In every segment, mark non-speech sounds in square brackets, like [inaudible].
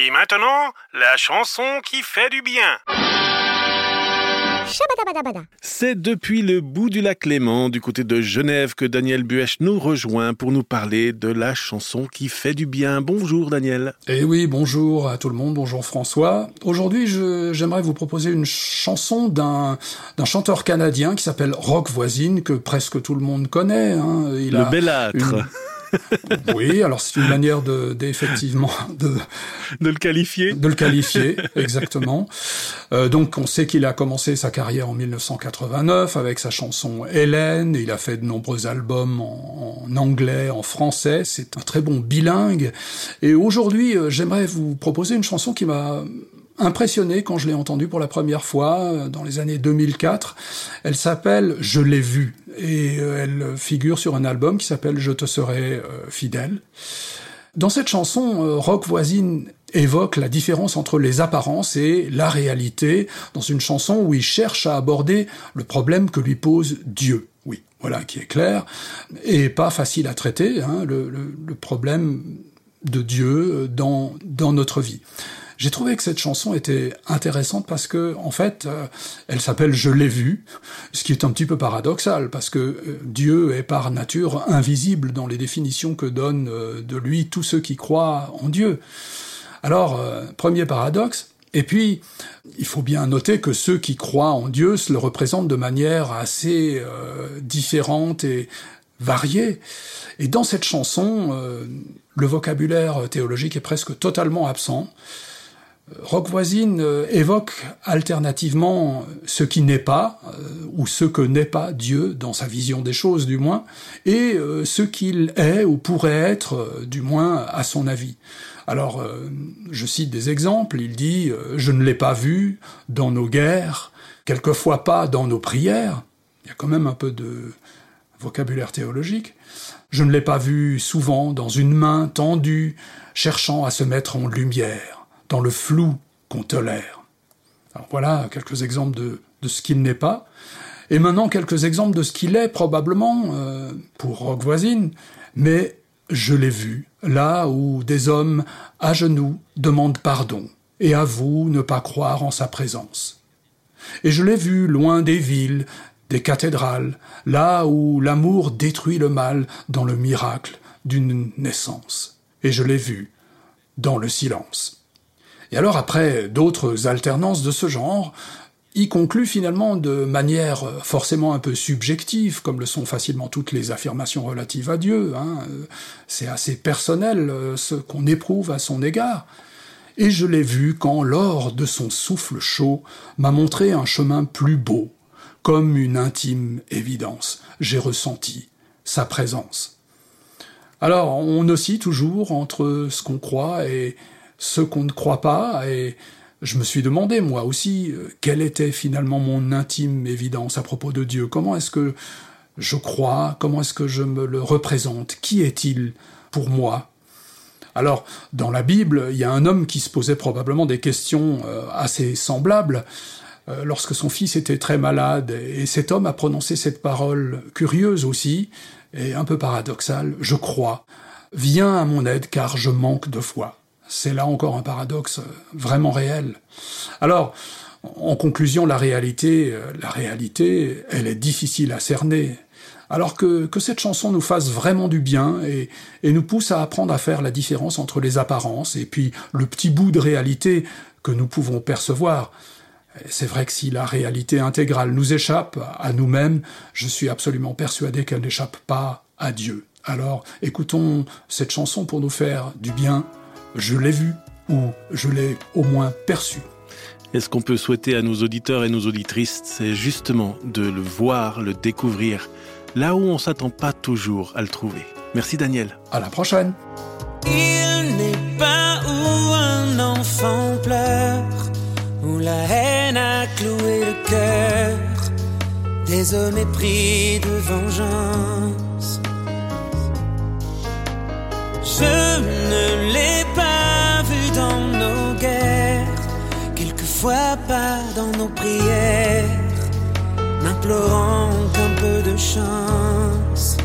Et maintenant, la chanson qui fait du bien. C'est depuis le bout du lac Léman, du côté de Genève, que Daniel Buech nous rejoint pour nous parler de la chanson qui fait du bien. Bonjour Daniel. Eh oui, bonjour à tout le monde, bonjour François. Aujourd'hui, j'aimerais vous proposer une chanson d'un chanteur canadien qui s'appelle Rock Voisine, que presque tout le monde connaît. Hein. Il le bellâtre. [laughs] oui, alors c'est une manière de, d'effectivement de, de le qualifier. De le qualifier, exactement. Euh, donc on sait qu'il a commencé sa carrière en 1989 avec sa chanson Hélène. Il a fait de nombreux albums en, en anglais, en français. C'est un très bon bilingue. Et aujourd'hui, euh, j'aimerais vous proposer une chanson qui m'a impressionné quand je l'ai entendue pour la première fois euh, dans les années 2004. Elle s'appelle Je l'ai vue et euh, elle figure sur un album qui s'appelle Je te serai euh, fidèle. Dans cette chanson, Rock Voisine évoque la différence entre les apparences et la réalité dans une chanson où il cherche à aborder le problème que lui pose Dieu. Oui, voilà qui est clair et pas facile à traiter, hein, le, le, le problème de Dieu dans, dans notre vie. J'ai trouvé que cette chanson était intéressante parce que, en fait, euh, elle s'appelle Je l'ai vu, ce qui est un petit peu paradoxal parce que euh, Dieu est par nature invisible dans les définitions que donnent euh, de lui tous ceux qui croient en Dieu. Alors, premier paradoxe. Et puis, il faut bien noter que ceux qui croient en Dieu se le représentent de manière assez différente et variée. Et dans cette chanson, le vocabulaire théologique est presque totalement absent. Rock voisine euh, évoque alternativement ce qui n'est pas, euh, ou ce que n'est pas Dieu dans sa vision des choses du moins, et euh, ce qu'il est ou pourrait être du moins à son avis. Alors, je cite des exemples, il dit ⁇ Je ne l'ai pas vu dans nos guerres, quelquefois pas dans nos prières ⁇ il y a quand même un peu de vocabulaire théologique. Je ne l'ai pas vu souvent dans une main tendue, cherchant à se mettre en lumière dans le flou qu'on tolère. Voilà quelques exemples de, de ce qu'il n'est pas. Et maintenant quelques exemples de ce qu'il est probablement euh, pour Rock Voisine, mais je l'ai vu, là où des hommes à genoux demandent pardon, et avouent ne pas croire en sa présence. Et je l'ai vu loin des villes, des cathédrales, là où l'amour détruit le mal dans le miracle d'une naissance. Et je l'ai vu dans le silence. Et alors après d'autres alternances de ce genre, il conclut finalement de manière forcément un peu subjective, comme le sont facilement toutes les affirmations relatives à Dieu. Hein. C'est assez personnel euh, ce qu'on éprouve à son égard. Et je l'ai vu quand, lors de son souffle chaud, m'a montré un chemin plus beau, comme une intime évidence. J'ai ressenti sa présence. Alors, on oscille toujours entre ce qu'on croit et ce qu'on ne croit pas, et je me suis demandé, moi aussi, euh, quelle était finalement mon intime évidence à propos de Dieu. Comment est-ce que je crois Comment est-ce que je me le représente? Qui est-il pour moi? Alors, dans la Bible, il y a un homme qui se posait probablement des questions euh, assez semblables euh, lorsque son fils était très malade, et cet homme a prononcé cette parole curieuse aussi, et un peu paradoxale, je crois, viens à mon aide car je manque de foi. C'est là encore un paradoxe vraiment réel. Alors, en conclusion, la réalité, euh, la réalité, elle est difficile à cerner. Alors que, que cette chanson nous fasse vraiment du bien et, et nous pousse à apprendre à faire la différence entre les apparences et puis le petit bout de réalité que nous pouvons percevoir. C'est vrai que si la réalité intégrale nous échappe à nous-mêmes, je suis absolument persuadé qu'elle n'échappe pas à Dieu. Alors écoutons cette chanson pour nous faire du bien je l'ai vu ou je l'ai au moins perçu. Et ce qu'on peut souhaiter à nos auditeurs et nos auditrices, c'est justement de le voir, le découvrir, là où on s'attend pas toujours à le trouver. Merci Daniel. À la prochaine. Il n'est pas où un enfant pleure, où la haine a cloué le cœur des hommes épris de pleurant un peu de chance.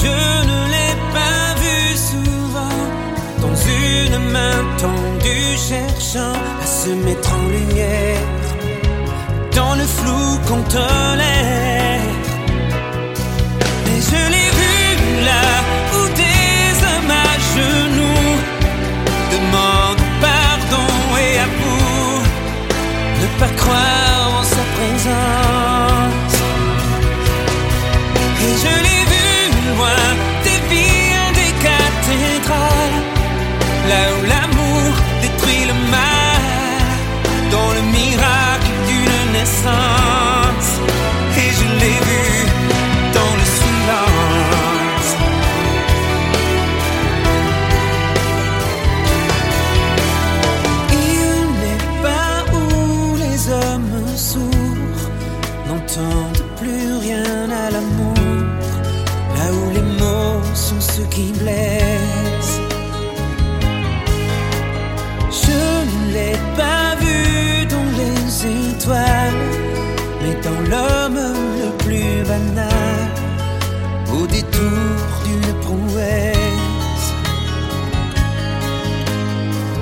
Je ne l'ai pas vu souvent, dans une main tendue, cherchant à se mettre en lumière, dans le flou qu'on tolère.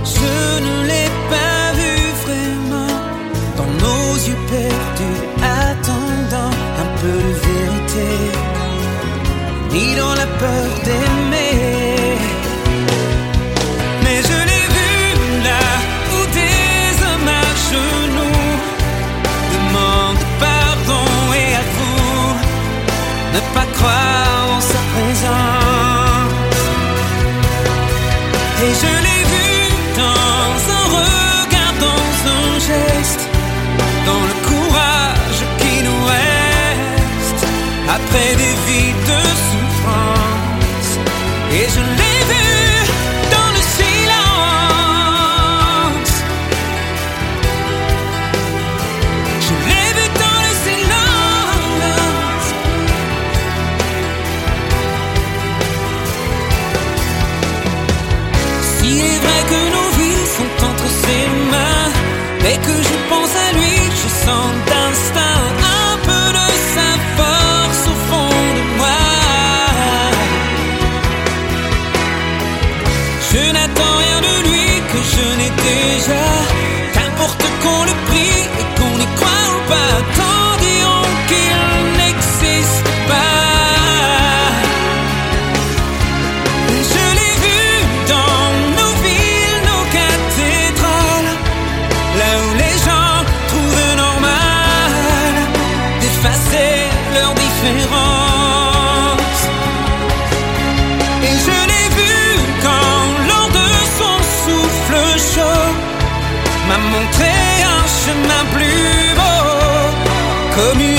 Je ne l'ai pas vu vraiment dans nos yeux perdus, attendant un peu de vérité, ni dans la peur. communes.